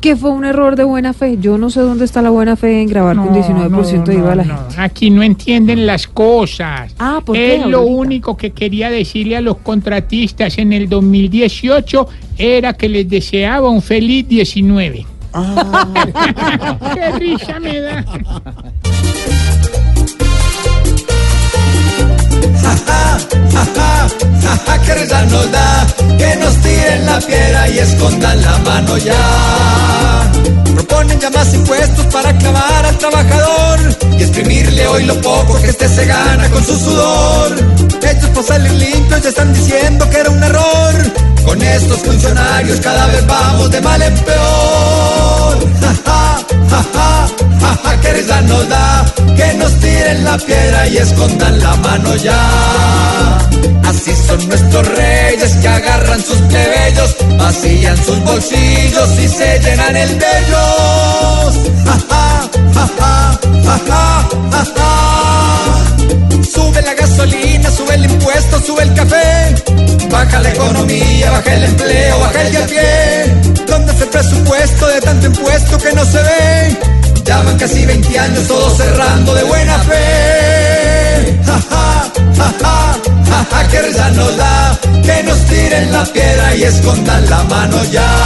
que fue un error de buena fe. Yo no sé dónde está la buena fe en grabar con 19% de IVA a la no, gente. Aquí no entienden las cosas. Ah, ¿por qué, Es lo único que quería decirle a los contratistas en el 2018 era que les deseaba un feliz 19. ¡Qué risa me da! que risa nos da, que nos tiren la piedra y escondan la mano ya. Proponen ya más impuestos para clavar al trabajador y exprimirle hoy lo poco que este se gana con su sudor. Hechos por salir limpios ya están diciendo que era un error. Con estos funcionarios cada vez vamos de mal en peor. Ja, ja, ja, ja, ja, ja, que risa nos da, que nos tiren la piedra y escondan la mano ya. Así son nuestros reyes que agarran sus plebeyos, vacían sus bolsillos y se llenan el de sube el impuesto, sube el café. Baja la economía, baja el empleo, baja el de a pie. ¿Dónde está el presupuesto de tanto impuesto que no se ve? Ya van casi 20 años todos cerrando de buena fe. Ja, ja, ja, ja, ja, que nos da. Que nos tiren la piedra y escondan la mano ya.